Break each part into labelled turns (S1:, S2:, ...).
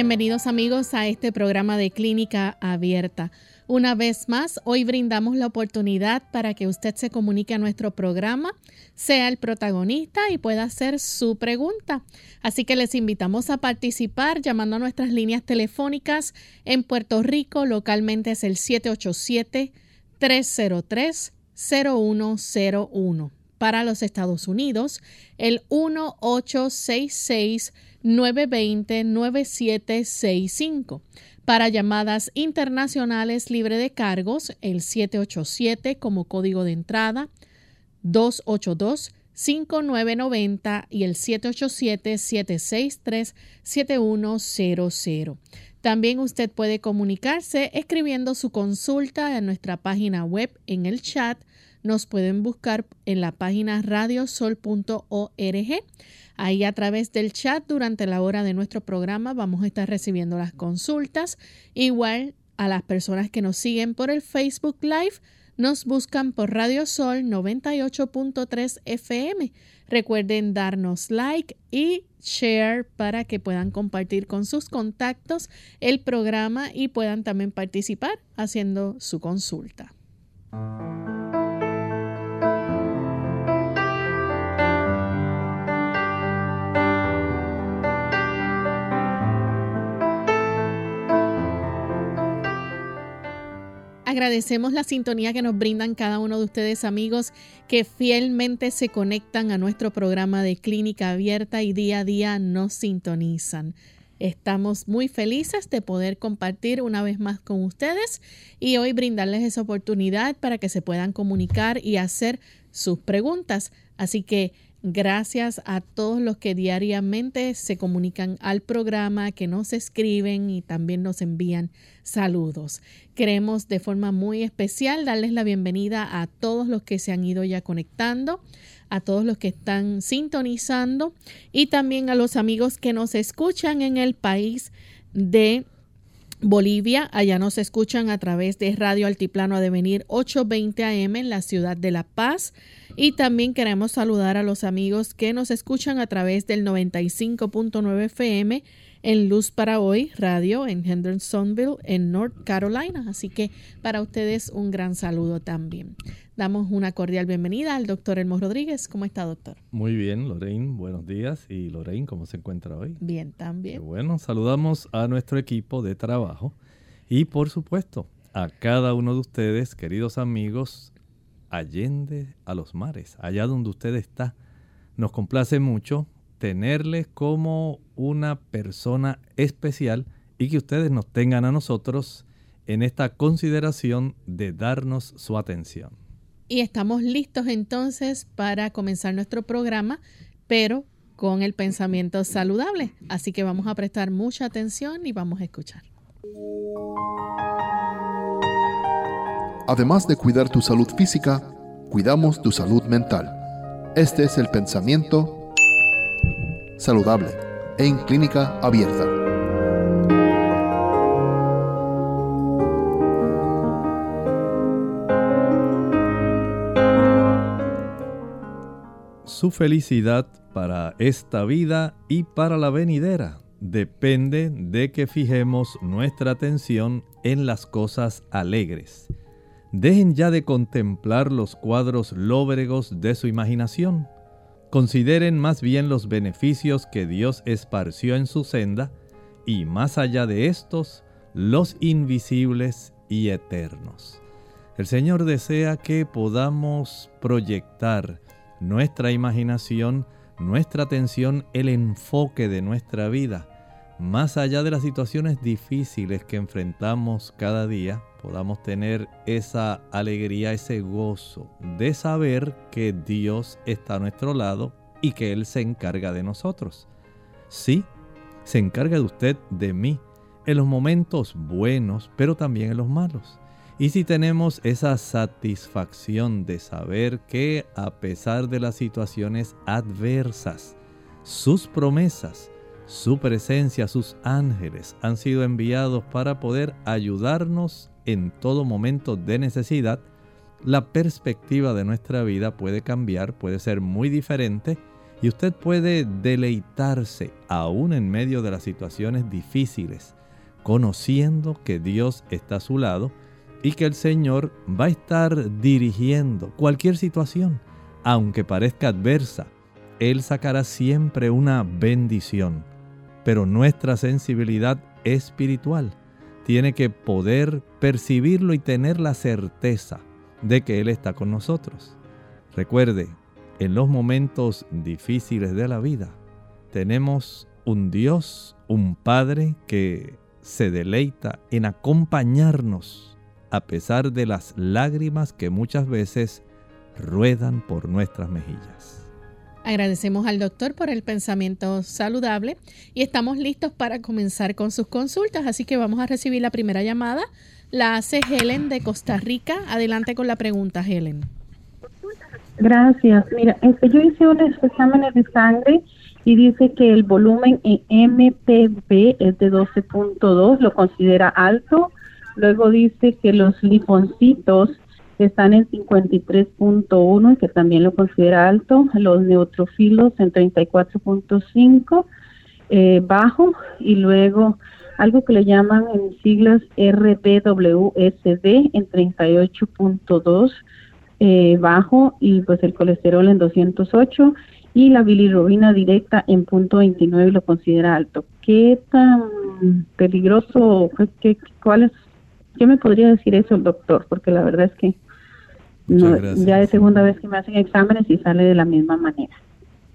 S1: Bienvenidos amigos a este programa de Clínica Abierta. Una vez más, hoy brindamos la oportunidad para que usted se comunique a nuestro programa, sea el protagonista y pueda hacer su pregunta. Así que les invitamos a participar llamando a nuestras líneas telefónicas en Puerto Rico, localmente es el 787-303-0101. Para los Estados Unidos, el 1866 920-9765. Para llamadas internacionales libre de cargos, el 787 como código de entrada, 282-5990 y el 787-763-7100. También usted puede comunicarse escribiendo su consulta en nuestra página web en el chat. Nos pueden buscar en la página radiosol.org. Ahí a través del chat durante la hora de nuestro programa vamos a estar recibiendo las consultas. Igual a las personas que nos siguen por el Facebook Live, nos buscan por Radio Sol 98.3 FM. Recuerden darnos like y share para que puedan compartir con sus contactos el programa y puedan también participar haciendo su consulta. Agradecemos la sintonía que nos brindan cada uno de ustedes amigos que fielmente se conectan a nuestro programa de clínica abierta y día a día nos sintonizan. Estamos muy felices de poder compartir una vez más con ustedes y hoy brindarles esa oportunidad para que se puedan comunicar y hacer sus preguntas. Así que Gracias a todos los que diariamente se comunican al programa, que nos escriben y también nos envían saludos. Queremos de forma muy especial darles la bienvenida a todos los que se han ido ya conectando, a todos los que están sintonizando y también a los amigos que nos escuchan en el país de Bolivia, allá nos escuchan a través de Radio Altiplano a Devenir 820 AM en la ciudad de La Paz. Y también queremos saludar a los amigos que nos escuchan a través del 95.9 FM en Luz para Hoy Radio en Hendersonville, en North Carolina. Así que para ustedes un gran saludo también. Damos una cordial bienvenida al doctor Elmo Rodríguez. ¿Cómo está, doctor?
S2: Muy bien, Lorraine. Buenos días. ¿Y Lorraine, cómo se encuentra hoy?
S1: Bien, también.
S2: bueno, saludamos a nuestro equipo de trabajo y, por supuesto, a cada uno de ustedes, queridos amigos, allende a los mares, allá donde usted está. Nos complace mucho tenerles como una persona especial y que ustedes nos tengan a nosotros en esta consideración de darnos su atención.
S1: Y estamos listos entonces para comenzar nuestro programa, pero con el pensamiento saludable. Así que vamos a prestar mucha atención y vamos a escuchar.
S3: Además de cuidar tu salud física, cuidamos tu salud mental. Este es el pensamiento saludable en clínica abierta.
S2: Su felicidad para esta vida y para la venidera depende de que fijemos nuestra atención en las cosas alegres. Dejen ya de contemplar los cuadros lóbregos de su imaginación. Consideren más bien los beneficios que Dios esparció en su senda y más allá de estos, los invisibles y eternos. El Señor desea que podamos proyectar nuestra imaginación, nuestra atención, el enfoque de nuestra vida, más allá de las situaciones difíciles que enfrentamos cada día, podamos tener esa alegría, ese gozo de saber que Dios está a nuestro lado y que Él se encarga de nosotros. Sí, se encarga de usted, de mí, en los momentos buenos, pero también en los malos. Y si tenemos esa satisfacción de saber que a pesar de las situaciones adversas, sus promesas, su presencia, sus ángeles han sido enviados para poder ayudarnos en todo momento de necesidad, la perspectiva de nuestra vida puede cambiar, puede ser muy diferente y usted puede deleitarse aún en medio de las situaciones difíciles, conociendo que Dios está a su lado y que el Señor va a estar dirigiendo cualquier situación, aunque parezca adversa. Él sacará siempre una bendición pero nuestra sensibilidad espiritual tiene que poder percibirlo y tener la certeza de que Él está con nosotros. Recuerde, en los momentos difíciles de la vida, tenemos un Dios, un Padre que se deleita en acompañarnos a pesar de las lágrimas que muchas veces ruedan por nuestras mejillas.
S1: Agradecemos al doctor por el pensamiento saludable y estamos listos para comenzar con sus consultas, así que vamos a recibir la primera llamada. La hace Helen de Costa Rica. Adelante con la pregunta, Helen.
S4: Gracias. Mira, este, yo hice unos exámenes de sangre y dice que el volumen en MPB es de 12.2, lo considera alto. Luego dice que los liponcitos están en 53.1 y que también lo considera alto, los neutrofilos en 34.5 eh, bajo y luego algo que le llaman en siglas RBWSD en 38.2 eh, bajo y pues el colesterol en 208 y la bilirrubina directa en punto 29 lo considera alto. ¿Qué tan peligroso, qué, cuál es, qué me podría decir eso el doctor? Porque la verdad es que ya es segunda vez que me hacen exámenes y sale de la misma manera,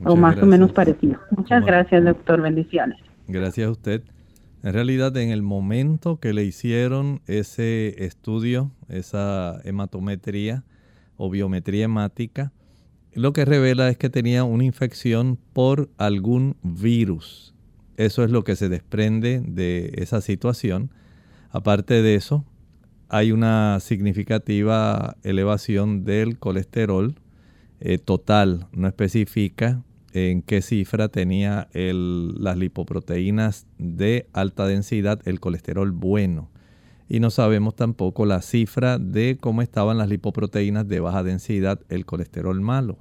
S4: o más o menos parecido. Muchas gracias, doctor. Bendiciones.
S2: Gracias a usted. En realidad, en el momento que le hicieron ese estudio, esa hematometría o biometría hemática, lo que revela es que tenía una infección por algún virus. Eso es lo que se desprende de esa situación. Aparte de eso, hay una significativa elevación del colesterol eh, total, no especifica en qué cifra tenía las lipoproteínas de alta densidad, el colesterol bueno. Y no sabemos tampoco la cifra de cómo estaban las lipoproteínas de baja densidad, el colesterol malo.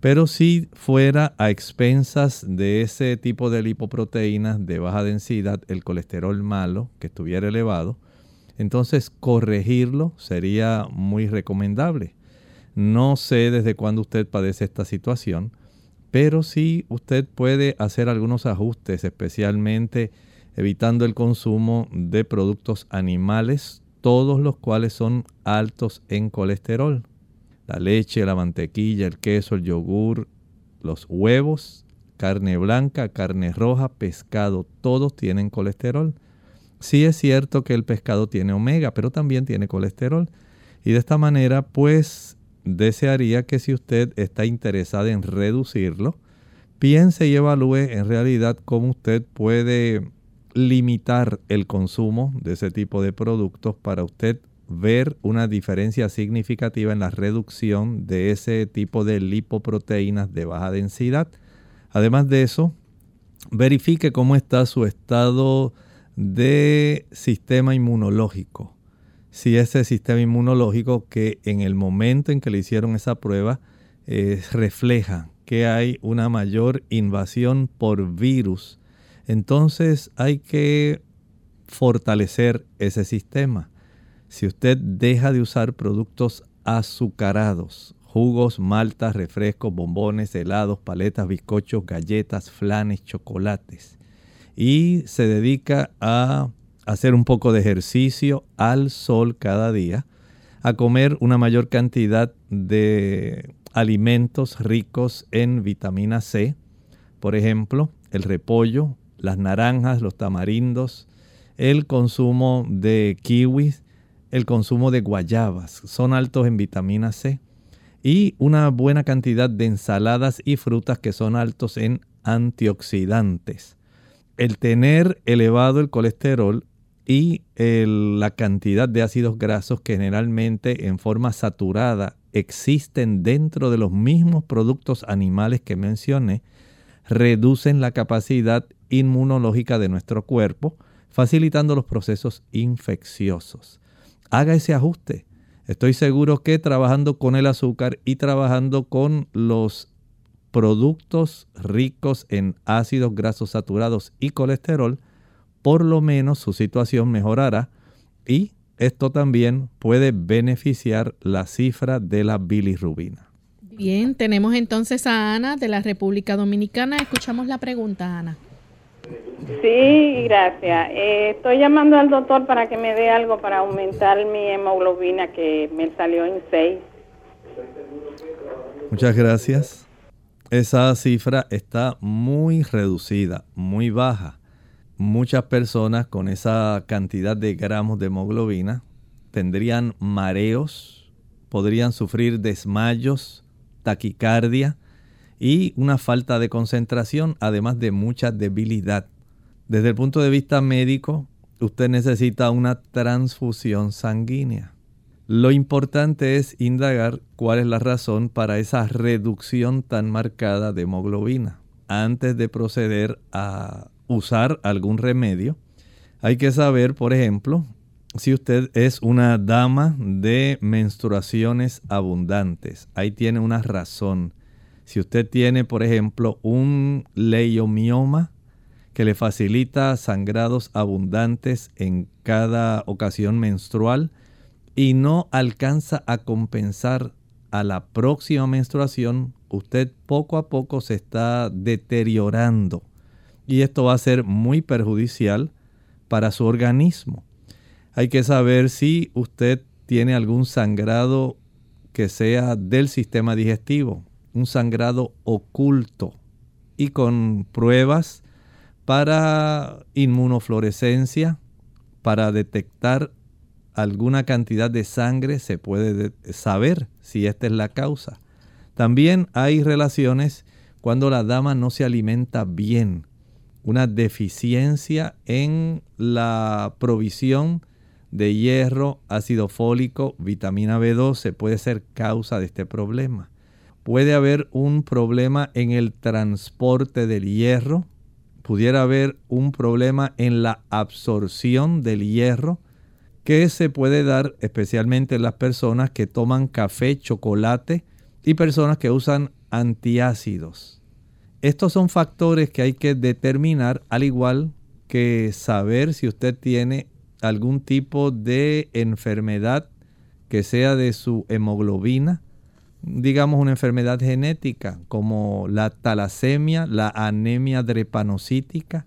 S2: Pero si fuera a expensas de ese tipo de lipoproteínas de baja densidad, el colesterol malo, que estuviera elevado, entonces corregirlo sería muy recomendable. No sé desde cuándo usted padece esta situación, pero sí usted puede hacer algunos ajustes, especialmente evitando el consumo de productos animales, todos los cuales son altos en colesterol. La leche, la mantequilla, el queso, el yogur, los huevos, carne blanca, carne roja, pescado, todos tienen colesterol. Sí es cierto que el pescado tiene omega, pero también tiene colesterol. Y de esta manera, pues desearía que si usted está interesada en reducirlo, piense y evalúe en realidad cómo usted puede limitar el consumo de ese tipo de productos para usted ver una diferencia significativa en la reducción de ese tipo de lipoproteínas de baja densidad. Además de eso, verifique cómo está su estado de sistema inmunológico. Si ese sistema inmunológico que en el momento en que le hicieron esa prueba eh, refleja que hay una mayor invasión por virus, entonces hay que fortalecer ese sistema. Si usted deja de usar productos azucarados, jugos, maltas, refrescos, bombones, helados, paletas, bizcochos, galletas, flanes, chocolates, y se dedica a hacer un poco de ejercicio al sol cada día, a comer una mayor cantidad de alimentos ricos en vitamina C, por ejemplo, el repollo, las naranjas, los tamarindos, el consumo de kiwis, el consumo de guayabas, son altos en vitamina C y una buena cantidad de ensaladas y frutas que son altos en antioxidantes. El tener elevado el colesterol y la cantidad de ácidos grasos que generalmente en forma saturada existen dentro de los mismos productos animales que mencioné, reducen la capacidad inmunológica de nuestro cuerpo, facilitando los procesos infecciosos. Haga ese ajuste. Estoy seguro que trabajando con el azúcar y trabajando con los productos ricos en ácidos grasos saturados y colesterol, por lo menos su situación mejorará y esto también puede beneficiar la cifra de la bilirrubina.
S1: Bien, tenemos entonces a Ana de la República Dominicana. Escuchamos la pregunta, Ana.
S5: Sí, gracias. Eh, estoy llamando al doctor para que me dé algo para aumentar mi hemoglobina que me salió en 6.
S2: Muchas gracias. Esa cifra está muy reducida, muy baja. Muchas personas con esa cantidad de gramos de hemoglobina tendrían mareos, podrían sufrir desmayos, taquicardia y una falta de concentración, además de mucha debilidad. Desde el punto de vista médico, usted necesita una transfusión sanguínea. Lo importante es indagar cuál es la razón para esa reducción tan marcada de hemoglobina. Antes de proceder a usar algún remedio, hay que saber, por ejemplo, si usted es una dama de menstruaciones abundantes. Ahí tiene una razón. Si usted tiene, por ejemplo, un leiomioma que le facilita sangrados abundantes en cada ocasión menstrual y no alcanza a compensar a la próxima menstruación, usted poco a poco se está deteriorando y esto va a ser muy perjudicial para su organismo. Hay que saber si usted tiene algún sangrado que sea del sistema digestivo, un sangrado oculto y con pruebas para inmunofluorescencia, para detectar alguna cantidad de sangre, se puede saber si esta es la causa. También hay relaciones cuando la dama no se alimenta bien, una deficiencia en la provisión de hierro, ácido fólico, vitamina B12 puede ser causa de este problema puede haber un problema en el transporte del hierro, pudiera haber un problema en la absorción del hierro, que se puede dar especialmente en las personas que toman café, chocolate y personas que usan antiácidos. Estos son factores que hay que determinar, al igual que saber si usted tiene algún tipo de enfermedad que sea de su hemoglobina, digamos, una enfermedad genética como la talasemia, la anemia drepanocítica,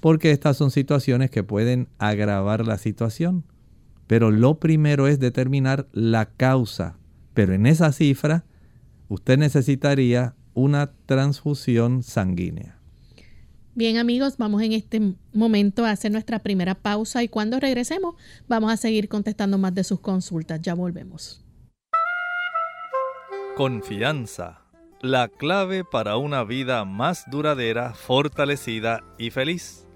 S2: porque estas son situaciones que pueden agravar la situación. Pero lo primero es determinar la causa. Pero en esa cifra, usted necesitaría una transfusión sanguínea.
S1: Bien amigos, vamos en este momento a hacer nuestra primera pausa y cuando regresemos vamos a seguir contestando más de sus consultas. Ya volvemos.
S2: Confianza, la clave para una vida más duradera, fortalecida y feliz.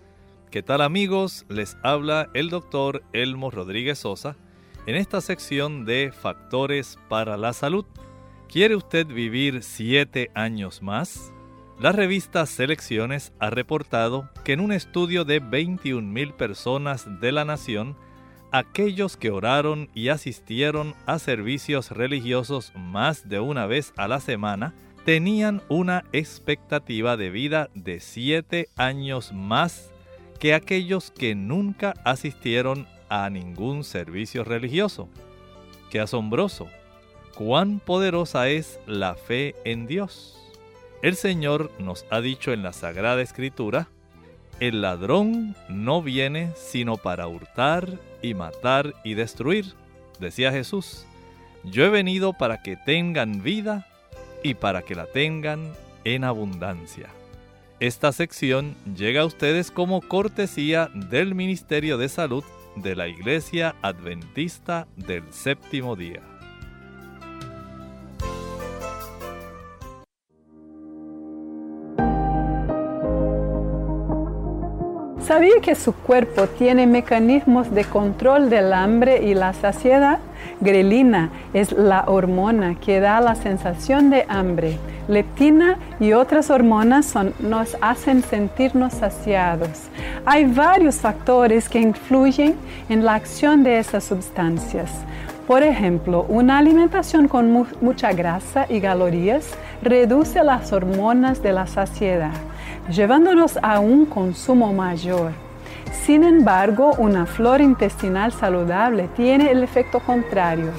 S2: ¿Qué tal amigos? Les habla el doctor Elmo Rodríguez Sosa en esta sección de Factores para la Salud. ¿Quiere usted vivir siete años más? La revista Selecciones ha reportado que en un estudio de 21 mil personas de la nación, aquellos que oraron y asistieron a servicios religiosos más de una vez a la semana tenían una expectativa de vida de siete años más que aquellos que nunca asistieron a ningún servicio religioso. ¡Qué asombroso! ¡Cuán poderosa es la fe en Dios! El Señor nos ha dicho en la Sagrada Escritura, el ladrón no viene sino para hurtar y matar y destruir, decía Jesús. Yo he venido para que tengan vida y para que la tengan en abundancia. Esta sección llega a ustedes como cortesía del Ministerio de Salud de la Iglesia Adventista del Séptimo Día.
S6: ¿Sabía que su cuerpo tiene mecanismos de control del hambre y la saciedad? Grelina es la hormona que da la sensación de hambre. Leptina y otras hormonas nos hacen sentirnos saciados. Hay varios factores que influyen en la acción de esas sustancias. Por ejemplo, una alimentación con mucha grasa y calorías reduce las hormonas de la saciedad, llevándonos a un consumo mayor. Sin embargo, una flora intestinal saludable tiene el efecto contrario.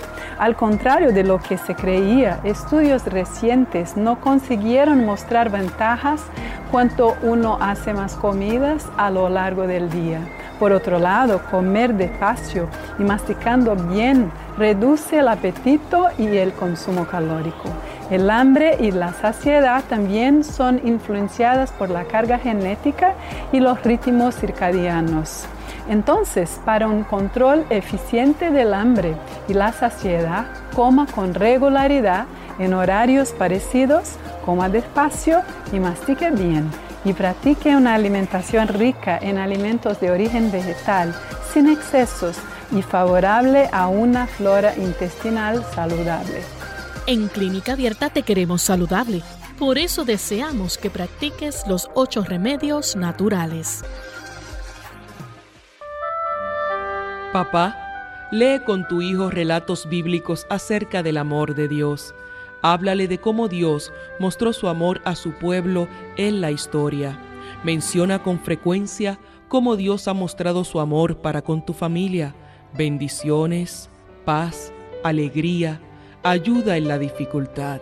S6: Al contrario de lo que se creía, estudios recientes no consiguieron mostrar ventajas cuanto uno hace más comidas a lo largo del día. Por otro lado, comer despacio y masticando bien reduce el apetito y el consumo calórico. El hambre y la saciedad también son influenciadas por la carga genética y los ritmos circadianos. Entonces, para un control eficiente del hambre y la saciedad, coma con regularidad en horarios parecidos, coma despacio y mastique bien. Y practique una alimentación rica en alimentos de origen vegetal, sin excesos y favorable a una flora intestinal saludable.
S1: En Clínica Abierta te queremos saludable. Por eso deseamos que practiques los ocho remedios naturales.
S7: Papá, lee con tu hijo relatos bíblicos acerca del amor de Dios. Háblale de cómo Dios mostró su amor a su pueblo en la historia. Menciona con frecuencia cómo Dios ha mostrado su amor para con tu familia. Bendiciones, paz, alegría, ayuda en la dificultad.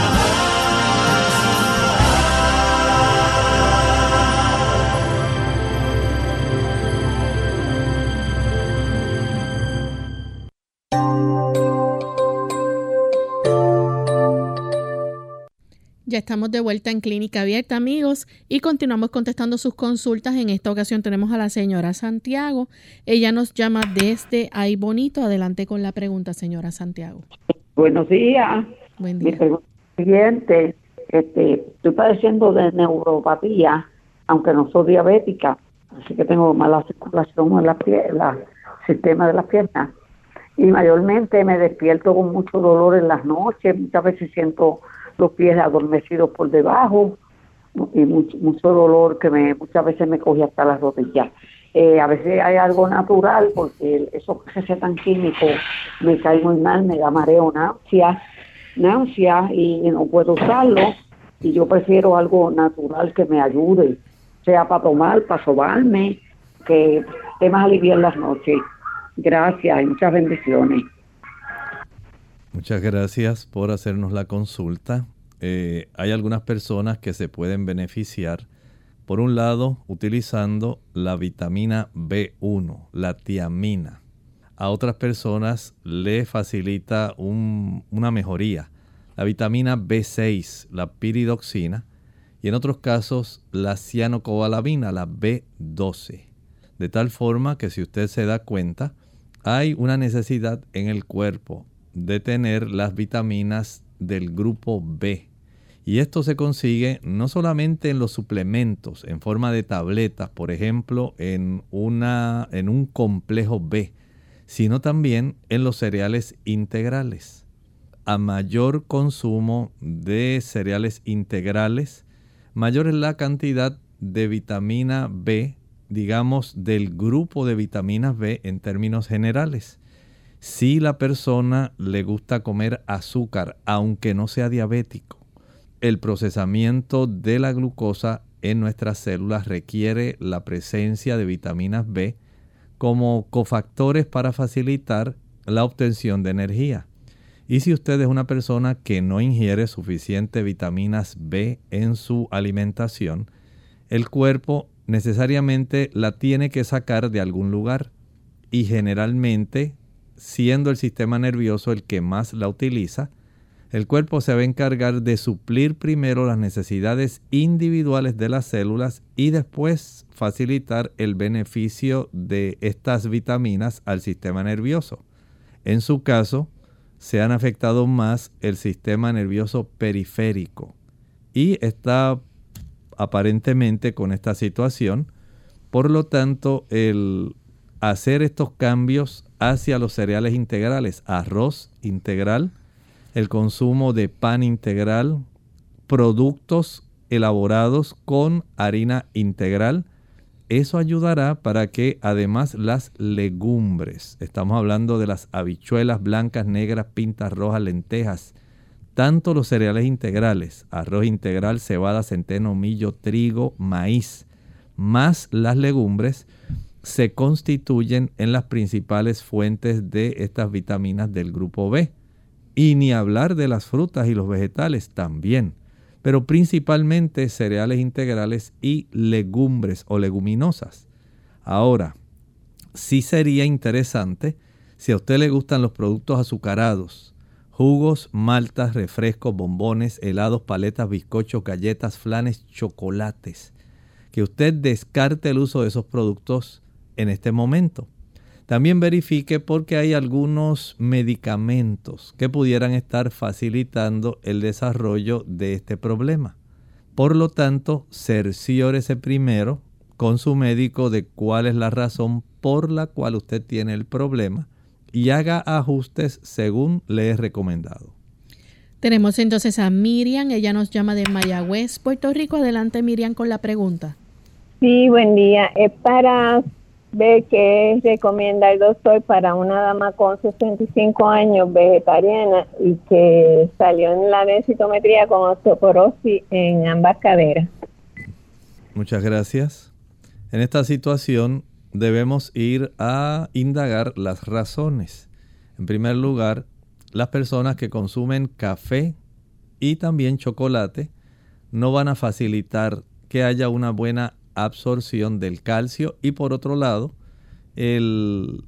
S1: Ya estamos de vuelta en Clínica Abierta, amigos, y continuamos contestando sus consultas. En esta ocasión tenemos a la señora Santiago. Ella nos llama desde Ay Bonito. Adelante con la pregunta, señora Santiago.
S8: Buenos días.
S1: Buen
S8: Mi
S1: día.
S8: pregunta es la siguiente, este, estoy padeciendo de neuropatía, aunque no soy diabética, así que tengo mala circulación en la pie- la sistema de las piernas. Y mayormente me despierto con mucho dolor en las noches, muchas veces siento los pies adormecidos por debajo y mucho, mucho dolor que me muchas veces me coge hasta las rodillas. Eh, a veces hay algo natural porque esos recetan químicos me cae muy mal, me da mareo, náuseas, náuseas y no puedo usarlo y yo prefiero algo natural que me ayude, sea para tomar, para sobarme, que esté más aliviar las noches. Gracias y muchas bendiciones.
S2: Muchas gracias por hacernos la consulta. Eh, hay algunas personas que se pueden beneficiar, por un lado, utilizando la vitamina B1, la tiamina. A otras personas le facilita un- una mejoría la vitamina B6, la piridoxina, y en otros casos la cianocobalamina, la B12. De tal forma que si usted se da cuenta, hay una necesidad en el cuerpo de tener las vitaminas del grupo B. Y esto se consigue no solamente en los suplementos en forma de tabletas, por ejemplo, en, una, en un complejo B, sino también en los cereales integrales. A mayor consumo de cereales integrales, mayor es la cantidad de vitamina B, digamos, del grupo de vitaminas B en términos generales. Si la persona le gusta comer azúcar, aunque no sea diabético, el procesamiento de la glucosa en nuestras células requiere la presencia de vitaminas B como cofactores para facilitar la obtención de energía. Y si usted es una persona que no ingiere suficiente vitaminas B en su alimentación, el cuerpo necesariamente la tiene que sacar de algún lugar. Y generalmente, siendo el sistema nervioso el que más la utiliza, el cuerpo se va a encargar de suplir primero las necesidades individuales de las células y después facilitar el beneficio de estas vitaminas al sistema nervioso. En su caso, se han afectado más el sistema nervioso periférico y está aparentemente con esta situación. Por lo tanto, el hacer estos cambios hacia los cereales integrales, arroz integral, el consumo de pan integral, productos elaborados con harina integral, eso ayudará para que además las legumbres, estamos hablando de las habichuelas blancas, negras, pintas rojas, lentejas, tanto los cereales integrales, arroz integral, cebada, centeno, millo, trigo, maíz, más las legumbres, se constituyen en las principales fuentes de estas vitaminas del grupo B. Y ni hablar de las frutas y los vegetales también pero principalmente cereales integrales y legumbres o leguminosas. Ahora, sí sería interesante si a usted le gustan los productos azucarados, jugos, maltas, refrescos, bombones, helados, paletas, bizcochos, galletas, flanes, chocolates, que usted descarte el uso de esos productos en este momento. También verifique porque hay algunos medicamentos que pudieran estar facilitando el desarrollo de este problema. Por lo tanto, cerciórese primero con su médico de cuál es la razón por la cual usted tiene el problema y haga ajustes según le he recomendado.
S1: Tenemos entonces a Miriam, ella nos llama de Mayagüez, Puerto Rico. Adelante Miriam con la pregunta.
S9: Sí, buen día. Es para ve que recomienda el doctor para una dama con 65 años vegetariana y que salió en la densitometría con osteoporosis en ambas caderas.
S2: Muchas gracias. En esta situación debemos ir a indagar las razones. En primer lugar, las personas que consumen café y también chocolate no van a facilitar que haya una buena absorción del calcio y por otro lado, el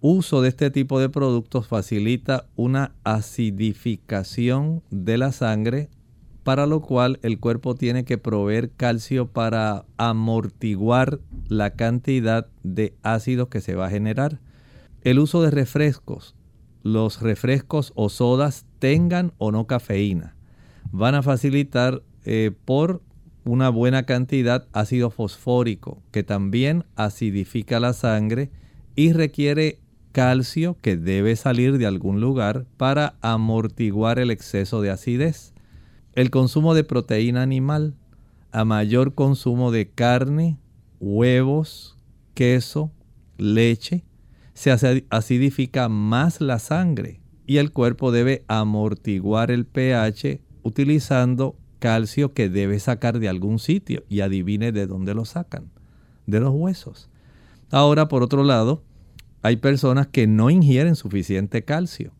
S2: uso de este tipo de productos facilita una acidificación de la sangre, para lo cual el cuerpo tiene que proveer calcio para amortiguar la cantidad de ácidos que se va a generar. El uso de refrescos, los refrescos o sodas tengan o no cafeína, van a facilitar eh, por una buena cantidad ácido fosfórico que también acidifica la sangre y requiere calcio que debe salir de algún lugar para amortiguar el exceso de acidez. El consumo de proteína animal, a mayor consumo de carne, huevos, queso, leche, se acidifica más la sangre y el cuerpo debe amortiguar el pH utilizando calcio que debe sacar de algún sitio y adivine de dónde lo sacan, de los huesos. Ahora, por otro lado, hay personas que no ingieren suficiente calcio,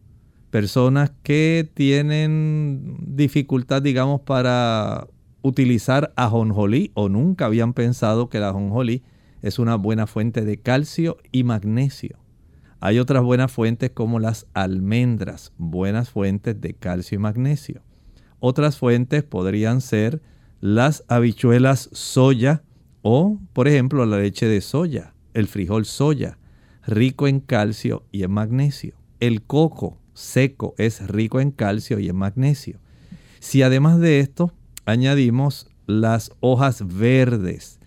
S2: personas que tienen dificultad, digamos, para utilizar ajonjolí o nunca habían pensado que el ajonjolí es una buena fuente de calcio y magnesio. Hay otras buenas fuentes como las almendras, buenas fuentes de calcio y magnesio. Otras fuentes podrían ser las habichuelas soya o, por ejemplo, la leche de soya, el frijol soya, rico en calcio y en magnesio. El coco seco es rico en calcio y en magnesio. Si además de esto añadimos las hojas verdes,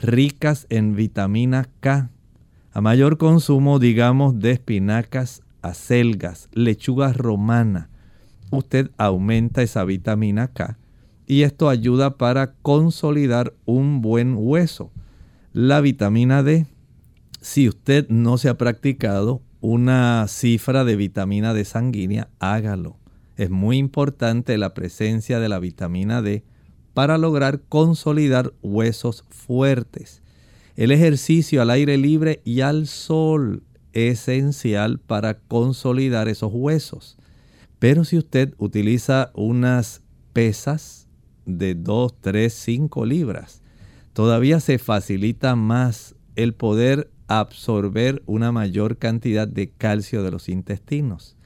S2: ricas en vitamina K, a mayor consumo, digamos, de espinacas, acelgas, lechuga romana, usted aumenta esa vitamina K y esto ayuda para consolidar un buen hueso. La vitamina D, si usted no se ha practicado una cifra de vitamina D sanguínea, hágalo. Es muy importante la presencia de la vitamina D para lograr consolidar huesos fuertes. El ejercicio al aire libre y al sol es esencial para consolidar esos huesos. Pero si usted utiliza unas pesas de 2, 3, 5 libras, todavía se facilita más el poder absorber una mayor cantidad de calcio de los intestinos.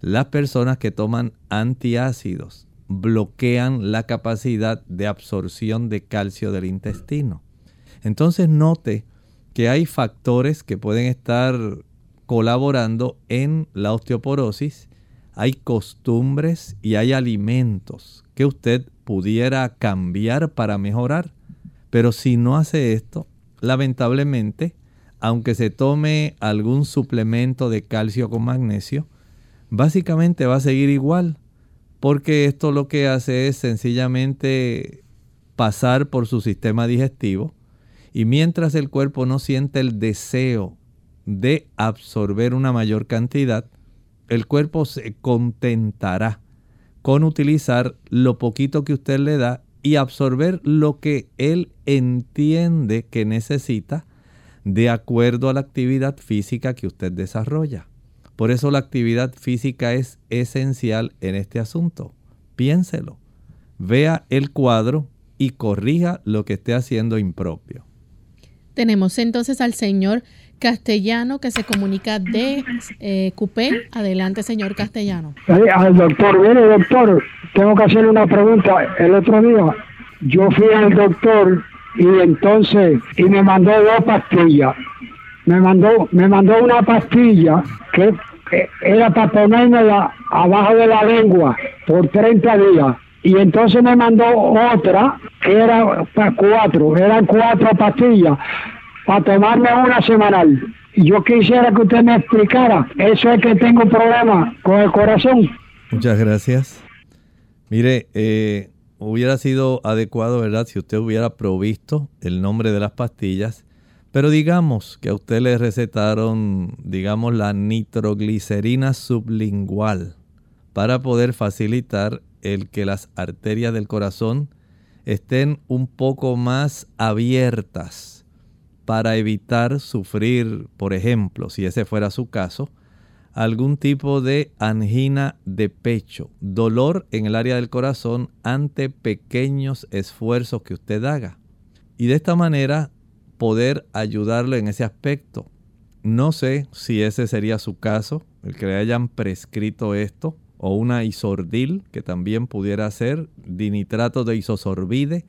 S2: Las personas que toman antiácidos bloquean la capacidad de absorción de calcio del intestino. Entonces note que hay factores que pueden estar colaborando en la osteoporosis, hay costumbres y hay alimentos que usted pudiera cambiar para mejorar. Pero si no hace esto, lamentablemente, aunque se tome algún suplemento de calcio con magnesio, básicamente va a seguir igual, porque esto lo que hace es sencillamente pasar por su sistema digestivo y mientras el cuerpo no siente el deseo de absorber una mayor cantidad, el cuerpo se contentará con utilizar lo poquito que usted le da y absorber lo que él entiende que necesita de acuerdo a la actividad física que usted desarrolla. Por eso la actividad física es esencial en este asunto. Piénselo. Vea el cuadro y corrija lo que esté haciendo impropio.
S1: Tenemos entonces al señor Castellano que se comunica de eh, Cupé. Adelante, señor Castellano.
S10: al doctor, mire doctor, tengo que hacerle una pregunta. El otro día yo fui al doctor y entonces y me mandó dos pastillas. Me mandó me mandó una pastilla que, era para ponérmela abajo de la lengua por 30 días. Y entonces me mandó otra que era para cuatro, eran cuatro pastillas para tomarme una semanal. Yo quisiera que usted me explicara, eso es que tengo problema con el corazón.
S2: Muchas gracias. Mire, eh, hubiera sido adecuado, ¿verdad?, si usted hubiera provisto el nombre de las pastillas, pero digamos que a usted le recetaron, digamos, la nitroglicerina sublingual para poder facilitar el que las arterias del corazón estén un poco más abiertas para evitar sufrir, por ejemplo, si ese fuera su caso, algún tipo de angina de pecho, dolor en el área del corazón ante pequeños esfuerzos que usted haga. Y de esta manera poder ayudarle en ese aspecto. No sé si ese sería su caso, el que le hayan prescrito esto, o una isordil, que también pudiera ser, dinitrato de isosorbide,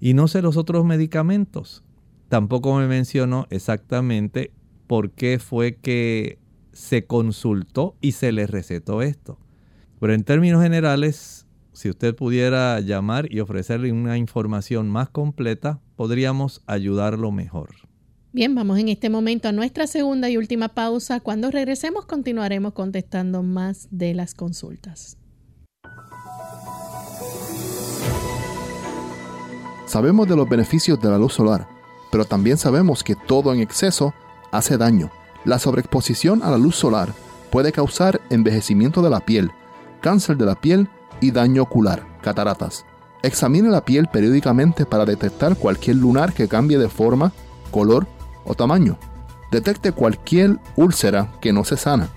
S2: y no sé los otros medicamentos. Tampoco me mencionó exactamente por qué fue que se consultó y se le recetó esto. Pero en términos generales, si usted pudiera llamar y ofrecerle una información más completa, podríamos ayudarlo mejor.
S1: Bien, vamos en este momento a nuestra segunda y última pausa. Cuando regresemos continuaremos contestando más de las consultas.
S3: Sabemos de los beneficios de la luz solar, pero también sabemos que todo en exceso hace daño. La sobreexposición a la luz solar puede causar envejecimiento de la piel, cáncer de la piel y daño ocular, cataratas. Examine la piel periódicamente para detectar cualquier lunar que cambie de forma, color o tamaño. Detecte cualquier úlcera que no se sana.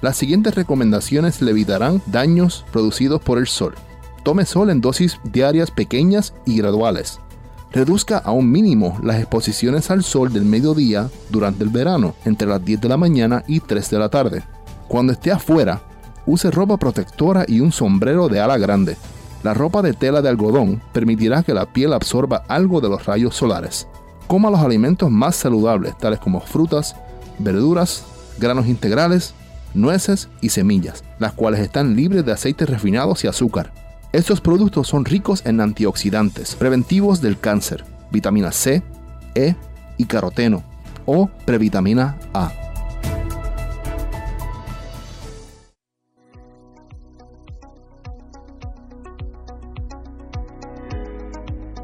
S3: Las siguientes recomendaciones le evitarán daños producidos por el sol. Tome sol en dosis diarias pequeñas y graduales. Reduzca a un mínimo las exposiciones al sol del mediodía durante el verano, entre las 10 de la mañana y 3 de la tarde. Cuando esté afuera, use ropa protectora y un sombrero de ala grande. La ropa de tela de algodón permitirá que la piel absorba algo de los rayos solares. Coma los alimentos más saludables, tales como frutas, verduras, granos integrales, nueces y semillas, las cuales están libres de aceites refinados y azúcar. Estos productos son ricos en antioxidantes, preventivos del cáncer, vitamina C, E y caroteno o previtamina A.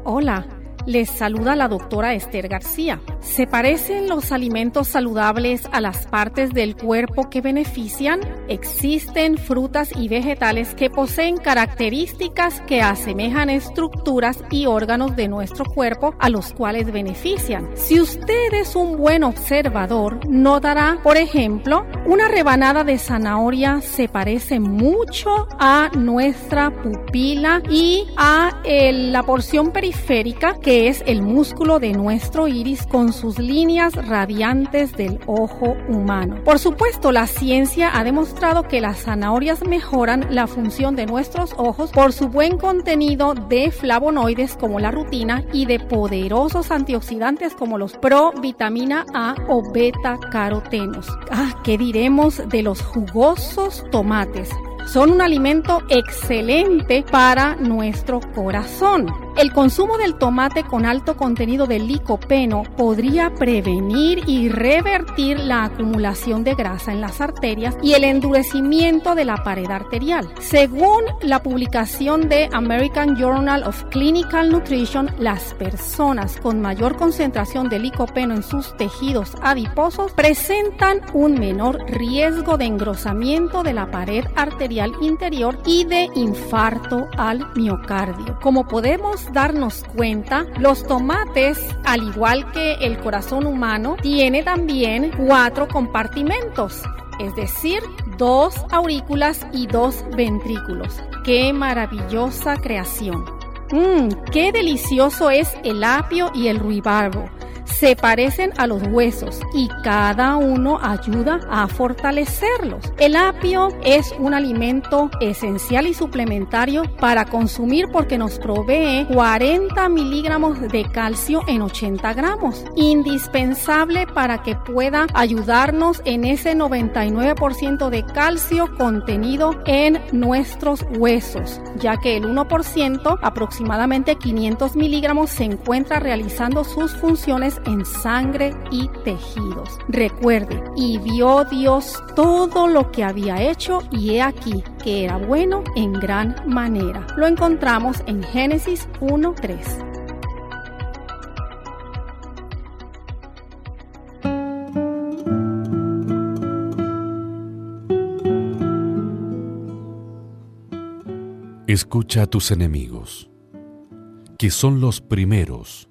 S11: Hola, les saluda la doctora Esther García ¿Se parecen los alimentos saludables a las partes del cuerpo que benefician? Existen frutas y vegetales que poseen características que asemejan estructuras y órganos de nuestro cuerpo a los cuales benefician. Si usted es un buen observador, notará, por ejemplo, una rebanada de zanahoria se parece mucho a nuestra pupila y a la porción periférica que es el músculo de nuestro iris con sus líneas radiantes del ojo humano. Por supuesto, la ciencia ha demostrado que las zanahorias mejoran la función de nuestros ojos por su buen contenido de flavonoides como la rutina y de poderosos antioxidantes como los provitamina A o beta carotenos. Ah, ¿qué diremos de los jugosos tomates? son un alimento excelente para nuestro corazón. El consumo del tomate con alto contenido de licopeno podría prevenir y revertir la acumulación de grasa en las arterias y el endurecimiento de la pared arterial. Según la publicación de American Journal of Clinical Nutrition, las personas con mayor concentración de licopeno en sus tejidos adiposos presentan un menor riesgo de engrosamiento de la pared arterial interior y de infarto al miocardio. Como podemos darnos cuenta, los tomates, al igual que el corazón humano, tiene también cuatro compartimentos, es decir, dos aurículas y dos ventrículos. ¡Qué maravillosa creación! Mmm, qué delicioso es el apio y el ruibarbo se parecen a los huesos y cada uno ayuda a fortalecerlos. El apio es un alimento esencial y suplementario para consumir porque nos provee 40 miligramos de calcio en 80 gramos, indispensable para que pueda ayudarnos en ese 99% de calcio contenido en nuestros huesos, ya que el 1%, aproximadamente 500 miligramos, se encuentra realizando sus funciones en sangre y tejidos. Recuerde, y vio Dios todo lo que había hecho y he aquí que era bueno en gran manera. Lo encontramos en Génesis 1.3.
S12: Escucha a tus enemigos, que son los primeros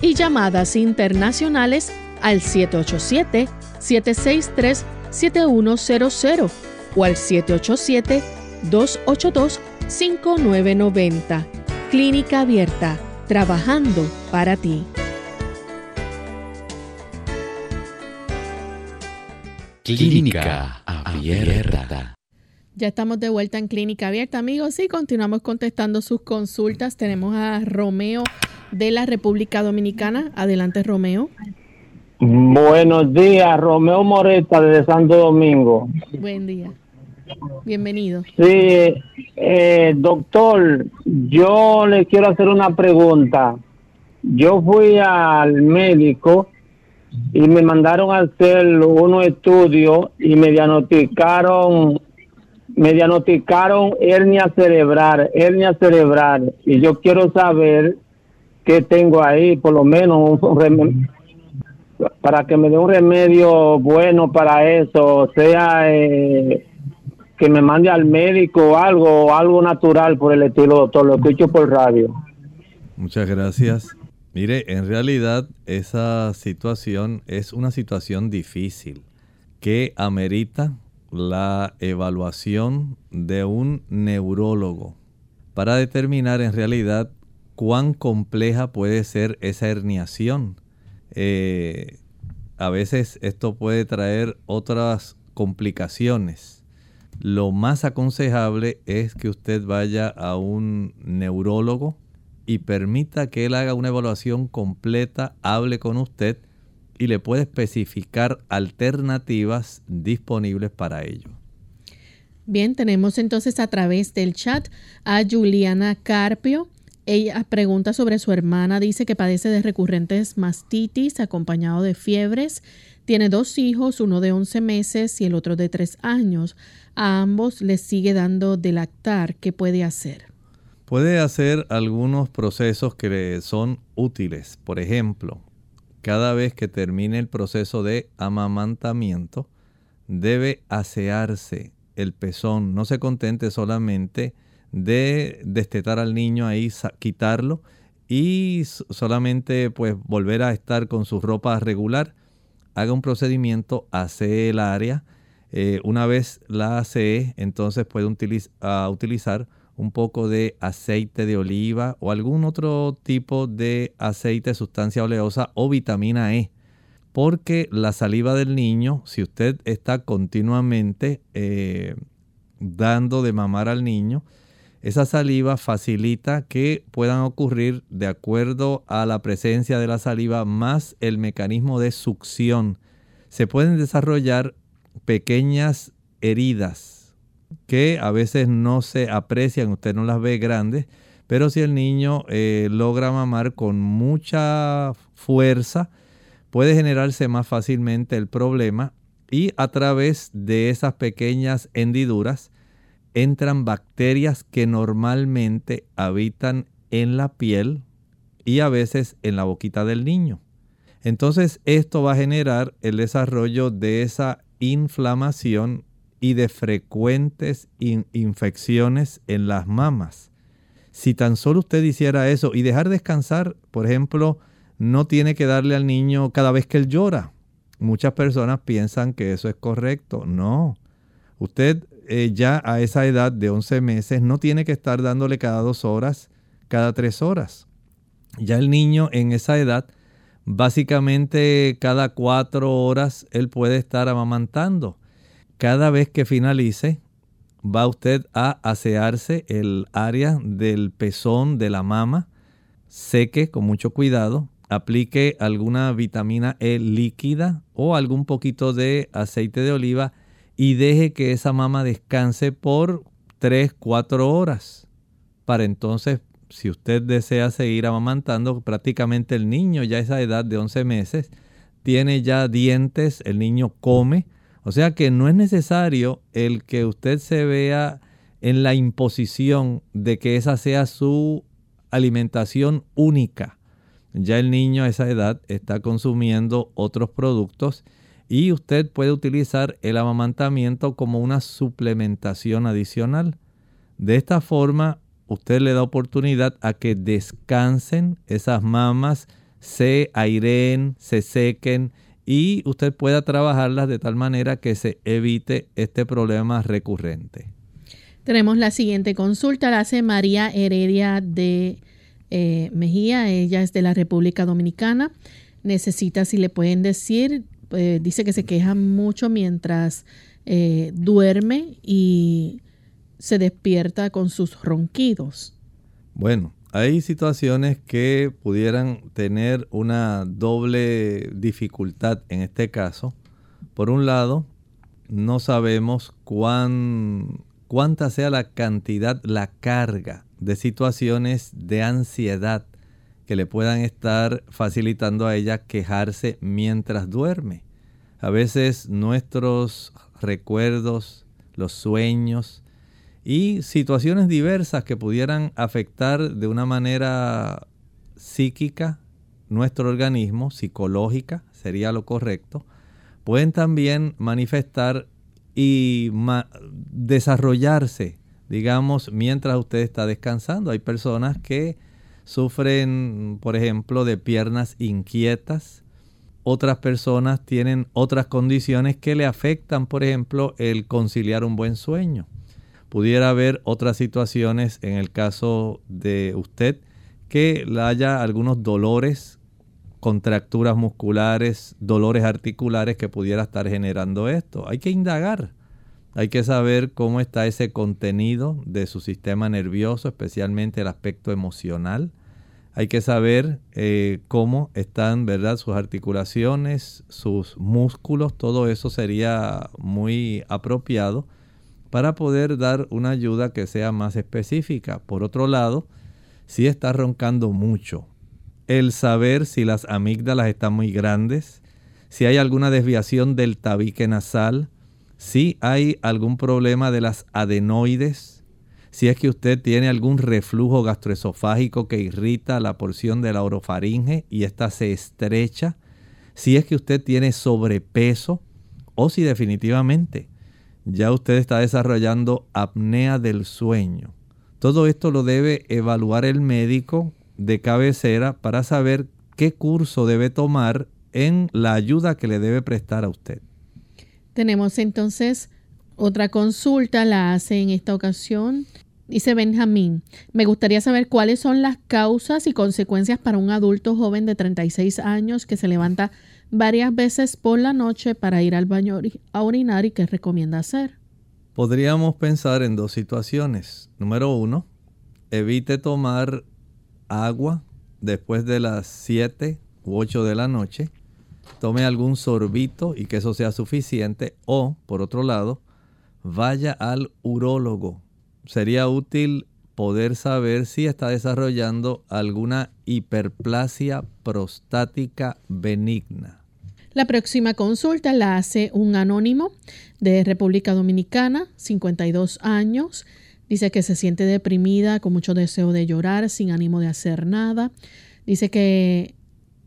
S1: y llamadas internacionales al 787-763-7100 o al 787-282-5990. Clínica Abierta, trabajando para ti.
S13: Clínica Abierta.
S1: Ya estamos de vuelta en Clínica Abierta, amigos, y continuamos contestando sus consultas. Tenemos a Romeo de la República Dominicana. Adelante, Romeo.
S14: Buenos días, Romeo Moreta desde Santo Domingo.
S1: Buen día. Bienvenido.
S14: Sí, eh, doctor, yo le quiero hacer una pregunta. Yo fui al médico y me mandaron a hacer unos estudios y me diagnosticaron me diagnosticaron hernia cerebral, hernia cerebral y yo quiero saber que tengo ahí, por lo menos para que me dé un remedio bueno para eso, sea eh, que me mande al médico algo, algo natural por el estilo, doctor, lo escucho por radio.
S2: Muchas gracias. Mire, en realidad esa situación es una situación difícil que amerita la evaluación de un neurólogo para determinar en realidad cuán compleja puede ser esa herniación. Eh, a veces esto puede traer otras complicaciones. Lo más aconsejable es que usted vaya a un neurólogo y permita que él haga una evaluación completa, hable con usted y le puede especificar alternativas disponibles para ello.
S1: Bien, tenemos entonces a través del chat a Juliana Carpio. Ella pregunta sobre su hermana, dice que padece de recurrentes mastitis acompañado de fiebres. Tiene dos hijos, uno de 11 meses y el otro de 3 años. A ambos les sigue dando de lactar. ¿Qué puede hacer?
S2: Puede hacer algunos procesos que son útiles. Por ejemplo, cada vez que termine el proceso de amamantamiento, debe asearse el pezón. No se contente solamente de destetar al niño ahí, quitarlo y solamente pues volver a estar con su ropa regular. Haga un procedimiento, hace el área. Eh, una vez la hace, entonces puede utilizar un poco de aceite de oliva o algún otro tipo de aceite, sustancia oleosa o vitamina E. Porque la saliva del niño, si usted está continuamente eh, dando de mamar al niño, esa saliva facilita que puedan ocurrir, de acuerdo a la presencia de la saliva, más el mecanismo de succión. Se pueden desarrollar pequeñas heridas que a veces no se aprecian, usted no las ve grandes, pero si el niño eh, logra mamar con mucha fuerza, puede generarse más fácilmente el problema y a través de esas pequeñas hendiduras entran bacterias que normalmente habitan en la piel y a veces en la boquita del niño. Entonces esto va a generar el desarrollo de esa inflamación y de frecuentes infecciones en las mamas. Si tan solo usted hiciera eso y dejar descansar, por ejemplo, no tiene que darle al niño cada vez que él llora. Muchas personas piensan que eso es correcto. No. Usted eh, ya a esa edad de 11 meses no tiene que estar dándole cada dos horas, cada tres horas. Ya el niño en esa edad, básicamente cada cuatro horas, él puede estar amamantando. Cada vez que finalice, va usted a asearse el área del pezón de la mama, seque con mucho cuidado, aplique alguna vitamina E líquida o algún poquito de aceite de oliva y deje que esa mama descanse por 3, 4 horas. Para entonces, si usted desea seguir amamantando, prácticamente el niño ya a esa edad de 11 meses tiene ya dientes, el niño come, o sea que no es necesario el que usted se vea en la imposición de que esa sea su alimentación única. Ya el niño a esa edad está consumiendo otros productos y usted puede utilizar el amamantamiento como una suplementación adicional. De esta forma, usted le da oportunidad a que descansen esas mamas, se aireen, se sequen y usted pueda trabajarlas de tal manera que se evite este problema recurrente.
S1: Tenemos la siguiente consulta, la hace María Heredia de eh, Mejía, ella es de la República Dominicana. Necesita, si le pueden decir, eh, dice que se queja mucho mientras eh, duerme y se despierta con sus ronquidos.
S2: Bueno, hay situaciones que pudieran tener una doble dificultad en este caso. Por un lado, no sabemos cuán, cuánta sea la cantidad, la carga de situaciones de ansiedad que le puedan estar facilitando a ella quejarse mientras duerme. A veces nuestros recuerdos, los sueños, y situaciones diversas que pudieran afectar de una manera psíquica nuestro organismo, psicológica sería lo correcto, pueden también manifestar y desarrollarse, digamos, mientras usted está descansando. Hay personas que sufren, por ejemplo, de piernas inquietas. Otras personas tienen otras condiciones que le afectan, por ejemplo, el conciliar un buen sueño. Pudiera haber otras situaciones en el caso de usted que haya algunos dolores, contracturas musculares, dolores articulares que pudiera estar generando esto. Hay que indagar. Hay que saber cómo está ese contenido de su sistema nervioso, especialmente el aspecto emocional. Hay que saber eh, cómo están, ¿verdad? Sus articulaciones, sus músculos, todo eso sería muy apropiado para poder dar una ayuda que sea más específica. Por otro lado, si está roncando mucho, el saber si las amígdalas están muy grandes, si hay alguna desviación del tabique nasal, si hay algún problema de las adenoides, si es que usted tiene algún reflujo gastroesofágico que irrita la porción de la orofaringe y ésta se estrecha, si es que usted tiene sobrepeso o si definitivamente ya usted está desarrollando apnea del sueño. Todo esto lo debe evaluar el médico de cabecera para saber qué curso debe tomar en la ayuda que le debe prestar a usted.
S1: Tenemos entonces otra consulta, la hace en esta ocasión. Dice Benjamín, me gustaría saber cuáles son las causas y consecuencias para un adulto joven de 36 años que se levanta varias veces por la noche para ir al baño a orinar y qué recomienda hacer.
S2: Podríamos pensar en dos situaciones. Número uno, evite tomar agua después de las 7 u 8 de la noche tome algún sorbito y que eso sea suficiente. O, por otro lado, vaya al urólogo. Sería útil poder saber si está desarrollando alguna hiperplasia prostática benigna.
S1: La próxima consulta la hace un anónimo de República Dominicana, 52 años. Dice que se siente deprimida, con mucho deseo de llorar, sin ánimo de hacer nada. Dice que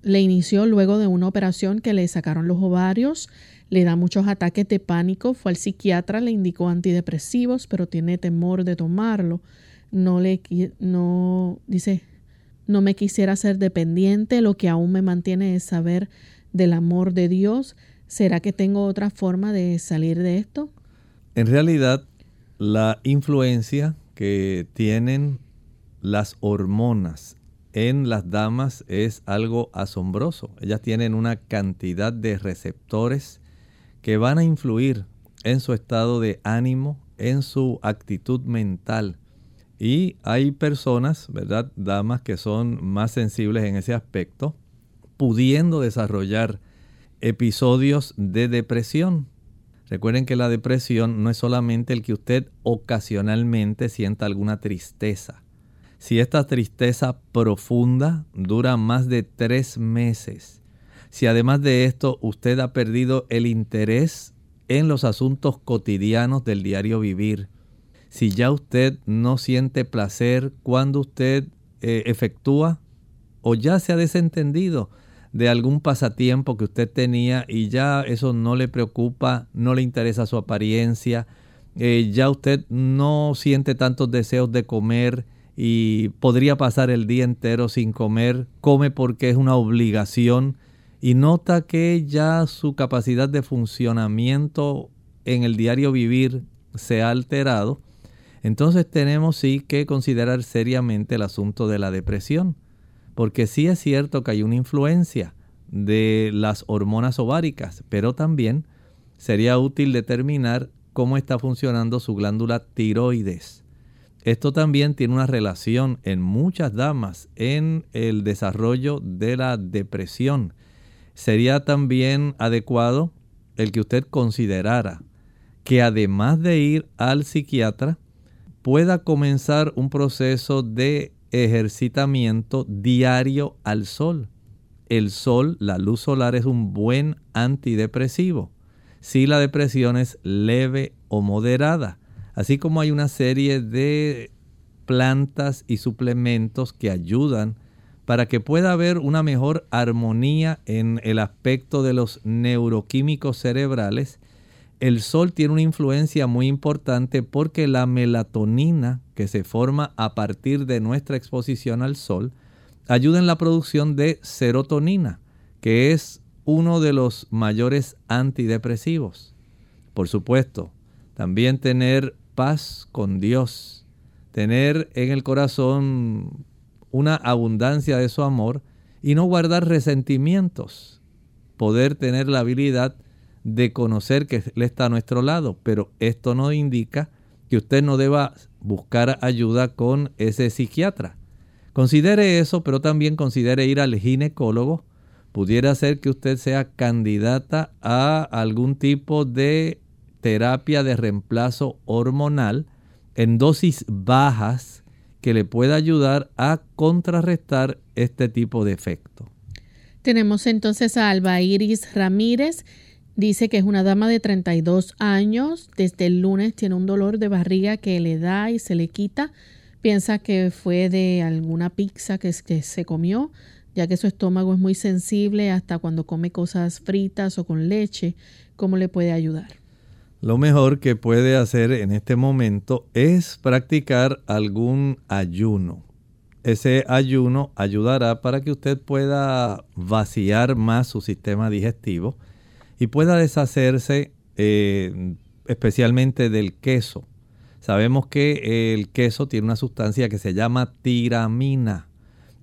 S1: le inició luego de una operación que le sacaron los ovarios, le da muchos ataques de pánico, fue al psiquiatra, le indicó antidepresivos, pero tiene temor de tomarlo. No le no dice, no me quisiera ser dependiente, lo que aún me mantiene es saber del amor de Dios. ¿Será que tengo otra forma de salir de esto?
S2: En realidad, la influencia que tienen las hormonas en las damas es algo asombroso. Ellas tienen una cantidad de receptores que van a influir en su estado de ánimo, en su actitud mental. Y hay personas, ¿verdad? Damas que son más sensibles en ese aspecto, pudiendo desarrollar episodios de depresión. Recuerden que la depresión no es solamente el que usted ocasionalmente sienta alguna tristeza si esta tristeza profunda dura más de tres meses, si además de esto usted ha perdido el interés en los asuntos cotidianos del diario vivir, si ya usted no siente placer cuando usted eh, efectúa o ya se ha desentendido de algún pasatiempo que usted tenía y ya eso no le preocupa, no le interesa su apariencia, eh, ya usted no siente tantos deseos de comer, y podría pasar el día entero sin comer, come porque es una obligación y nota que ya su capacidad de funcionamiento en el diario vivir se ha alterado, entonces tenemos sí que considerar seriamente el asunto de la depresión, porque sí es cierto que hay una influencia de las hormonas ováricas, pero también sería útil determinar cómo está funcionando su glándula tiroides esto también tiene una relación en muchas damas en el desarrollo de la depresión. Sería también adecuado el que usted considerara que además de ir al psiquiatra, pueda comenzar un proceso de ejercitamiento diario al sol. El sol, la luz solar es un buen antidepresivo si la depresión es leve o moderada. Así como hay una serie de plantas y suplementos que ayudan para que pueda haber una mejor armonía en el aspecto de los neuroquímicos cerebrales, el sol tiene una influencia muy importante porque la melatonina que se forma a partir de nuestra exposición al sol ayuda en la producción de serotonina, que es uno de los mayores antidepresivos. Por supuesto, también tener paz con Dios, tener en el corazón una abundancia de su amor y no guardar resentimientos, poder tener la habilidad de conocer que Él está a nuestro lado, pero esto no indica que usted no deba buscar ayuda con ese psiquiatra. Considere eso, pero también considere ir al ginecólogo. Pudiera ser que usted sea candidata a algún tipo de terapia de reemplazo hormonal en dosis bajas que le pueda ayudar a contrarrestar este tipo de efecto.
S1: Tenemos entonces a Alba Iris Ramírez. Dice que es una dama de 32 años. Desde el lunes tiene un dolor de barriga que le da y se le quita. Piensa que fue de alguna pizza que, se comió, ya que su estómago es muy sensible hasta cuando come cosas fritas o con leche. ¿Cómo le puede ayudar?
S2: Lo mejor que puede hacer en este momento es practicar algún ayuno. Ese ayuno ayudará para que usted pueda vaciar más su sistema digestivo y pueda deshacerse eh, especialmente del queso. Sabemos que el queso tiene una sustancia que se llama tiramina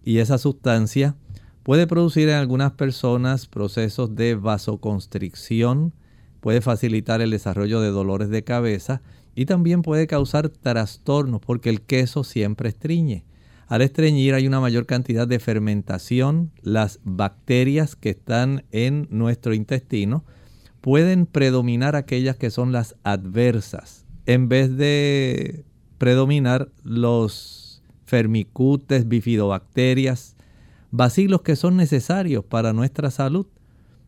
S2: y esa sustancia puede producir en algunas personas procesos de vasoconstricción, puede facilitar el desarrollo de dolores de cabeza y también puede causar trastornos porque el queso siempre estriñe. Al estreñir hay una mayor cantidad de fermentación. Las bacterias que están en nuestro intestino pueden predominar aquellas que son las adversas en vez de predominar los fermicutes, bifidobacterias, bacilos que son necesarios para nuestra salud.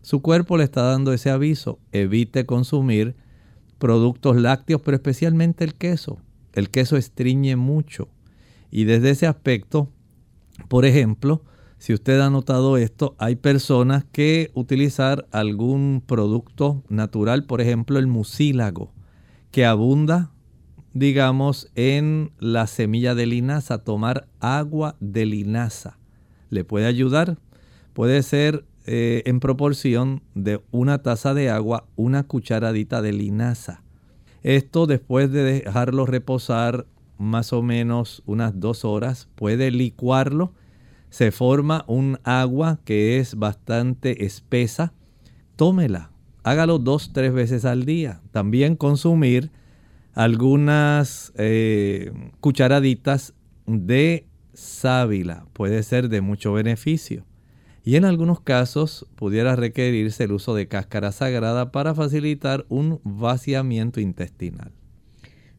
S2: Su cuerpo le está dando ese aviso. Evite consumir productos lácteos, pero especialmente el queso. El queso estriñe mucho. Y desde ese aspecto, por ejemplo, si usted ha notado esto, hay personas que utilizar algún producto natural, por ejemplo el mucílago, que abunda, digamos, en la semilla de linaza, tomar agua de linaza. ¿Le puede ayudar? Puede ser eh, en proporción de una taza de agua, una cucharadita de linaza. Esto después de dejarlo reposar más o menos unas dos horas, puede licuarlo. Se forma un agua que es bastante espesa. Tómela. Hágalo dos, tres veces al día. También consumir algunas eh, cucharaditas de sábila. Puede ser de mucho beneficio. Y en algunos casos pudiera requerirse el uso de cáscara sagrada para facilitar un vaciamiento intestinal.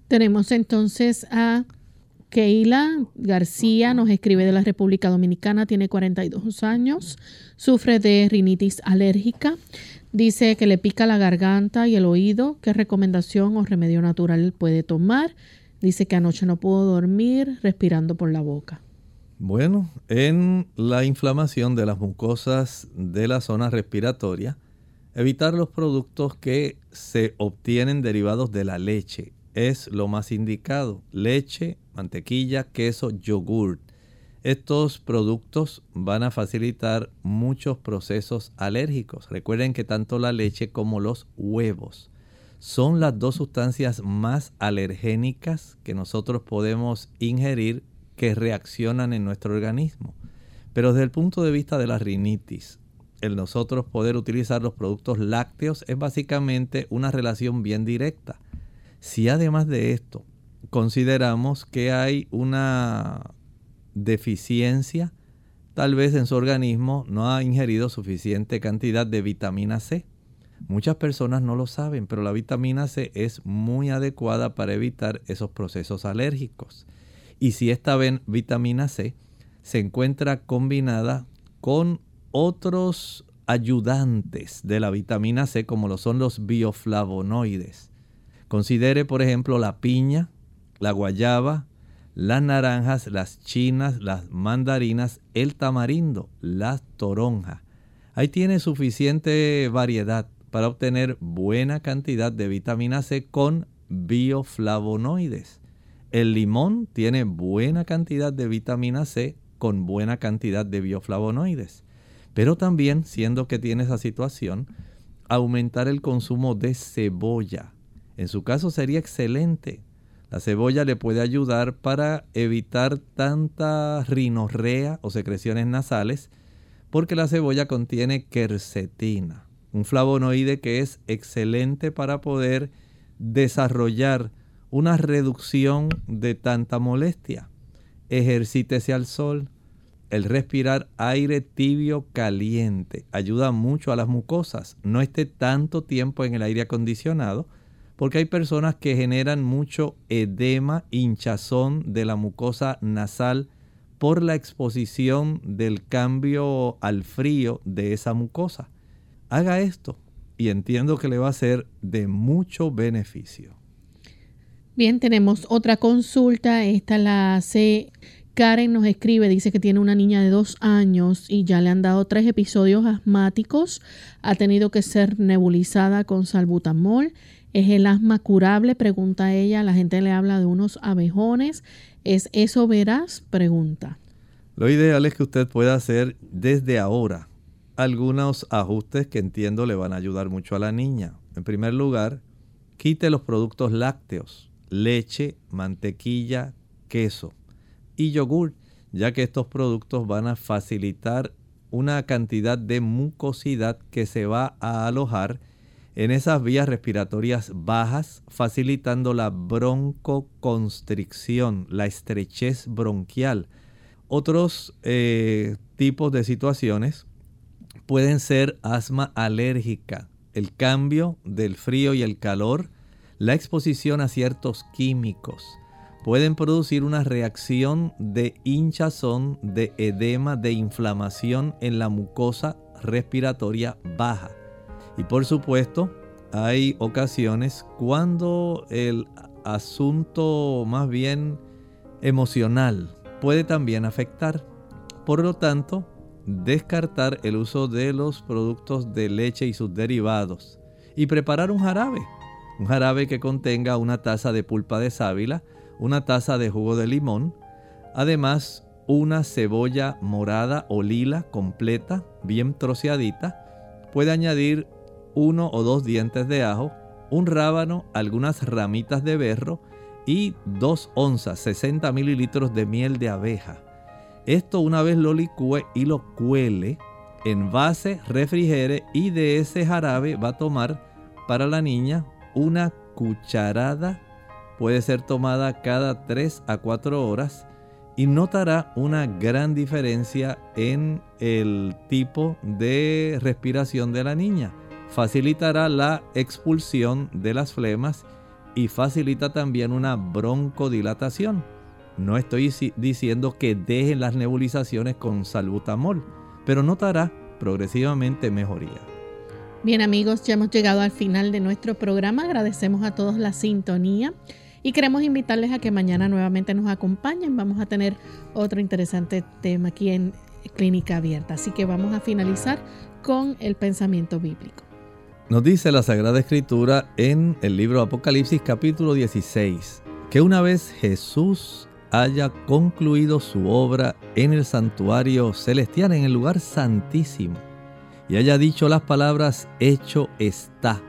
S1: Tenemos entonces a Keila García, nos escribe de la República Dominicana, tiene 42 años, sufre de rinitis alérgica, dice que le pica la garganta y el oído, qué recomendación o remedio natural puede tomar, dice que anoche no pudo dormir respirando por la boca.
S2: Bueno, en la inflamación de las mucosas de la zona respiratoria, evitar los productos que se obtienen derivados de la leche, es lo más indicado. Leche, mantequilla, queso, yogurt. Estos productos van a facilitar muchos procesos alérgicos. Recuerden que tanto la leche como los huevos son las dos sustancias más alergénicas que nosotros podemos ingerir que reaccionan en nuestro organismo. Pero desde el punto de vista de la rinitis, el nosotros poder utilizar los productos lácteos es básicamente una relación bien directa. Si además de esto consideramos que hay una deficiencia, tal vez en su organismo no ha ingerido suficiente cantidad de vitamina C. Muchas personas no lo saben, pero la vitamina C es muy adecuada para evitar esos procesos alérgicos. Y si esta vitamina C se encuentra combinada con otros ayudantes de la vitamina C, como lo son los bioflavonoides, Considere, por ejemplo, la piña, la guayaba, las naranjas, las chinas, las mandarinas, el tamarindo, la toronja. Ahí tiene suficiente variedad para obtener buena cantidad de vitamina C con bioflavonoides. El limón tiene buena cantidad de vitamina C con buena cantidad de bioflavonoides. Pero también, siendo que tiene esa situación, aumentar el consumo de cebolla. En su caso sería excelente. La cebolla le puede ayudar para evitar tanta rinorrea o secreciones nasales porque la cebolla contiene quercetina, un flavonoide que es excelente para poder desarrollar una reducción de tanta molestia. Ejercítese al sol, el respirar aire tibio caliente ayuda mucho a las mucosas. No esté tanto tiempo en el aire acondicionado porque hay personas que generan mucho edema, hinchazón de la mucosa nasal por la exposición del cambio al frío de esa mucosa. Haga esto y entiendo que le va a ser de mucho beneficio.
S1: Bien, tenemos otra consulta. Esta la hace Karen, nos escribe, dice que tiene una niña de dos años y ya le han dado tres episodios asmáticos. Ha tenido que ser nebulizada con salbutamol. ¿Es el asma curable? Pregunta ella. La gente le habla de unos abejones. ¿Es eso veraz? Pregunta.
S2: Lo ideal es que usted pueda hacer desde ahora algunos ajustes que entiendo le van a ayudar mucho a la niña. En primer lugar, quite los productos lácteos, leche, mantequilla, queso y yogur, ya que estos productos van a facilitar una cantidad de mucosidad que se va a alojar en esas vías respiratorias bajas, facilitando la broncoconstricción, la estrechez bronquial. Otros eh, tipos de situaciones pueden ser asma alérgica, el cambio del frío y el calor, la exposición a ciertos químicos. Pueden producir una reacción de hinchazón, de edema, de inflamación en la mucosa respiratoria baja. Y por supuesto, hay ocasiones cuando el asunto más bien emocional puede también afectar. Por lo tanto, descartar el uso de los productos de leche y sus derivados y preparar un jarabe. Un jarabe que contenga una taza de pulpa de sábila, una taza de jugo de limón, además una cebolla morada o lila completa, bien troceadita. Puede añadir uno o dos dientes de ajo, un rábano, algunas ramitas de berro y dos onzas, 60 mililitros de miel de abeja. Esto una vez lo licúe y lo cuele, envase, refrigere y de ese jarabe va a tomar para la niña una cucharada. Puede ser tomada cada 3 a 4 horas y notará una gran diferencia en el tipo de respiración de la niña. Facilitará la expulsión de las flemas y facilita también una broncodilatación. No estoy diciendo que dejen las nebulizaciones con salbutamol, pero notará progresivamente mejoría.
S1: Bien amigos, ya hemos llegado al final de nuestro programa. Agradecemos a todos la sintonía y queremos invitarles a que mañana nuevamente nos acompañen. Vamos a tener otro interesante tema aquí en Clínica Abierta. Así que vamos a finalizar con el pensamiento bíblico.
S2: Nos dice la Sagrada Escritura en el libro Apocalipsis capítulo 16 que una vez Jesús haya concluido su obra en el santuario celestial, en el lugar santísimo, y haya dicho las palabras, hecho está.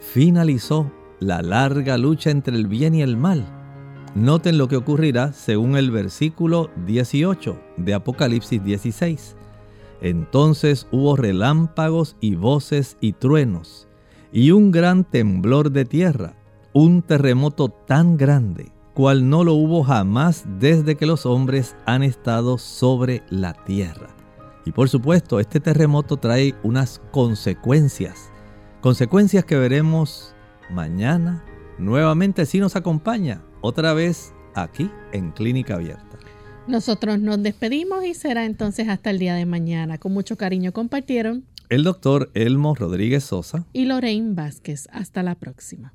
S2: Finalizó la larga lucha entre el bien y el mal. Noten lo que ocurrirá según el versículo 18 de Apocalipsis 16. Entonces hubo relámpagos y voces y truenos, y un gran temblor de tierra, un terremoto tan grande cual no lo hubo jamás desde que los hombres han estado sobre la tierra. Y por supuesto, este terremoto trae unas consecuencias, consecuencias que veremos mañana nuevamente si nos acompaña otra vez aquí en Clínica Abierta.
S1: Nosotros nos despedimos y será entonces hasta el día de mañana. Con mucho cariño compartieron
S2: el doctor Elmo Rodríguez Sosa
S1: y Lorraine Vázquez. Hasta la próxima.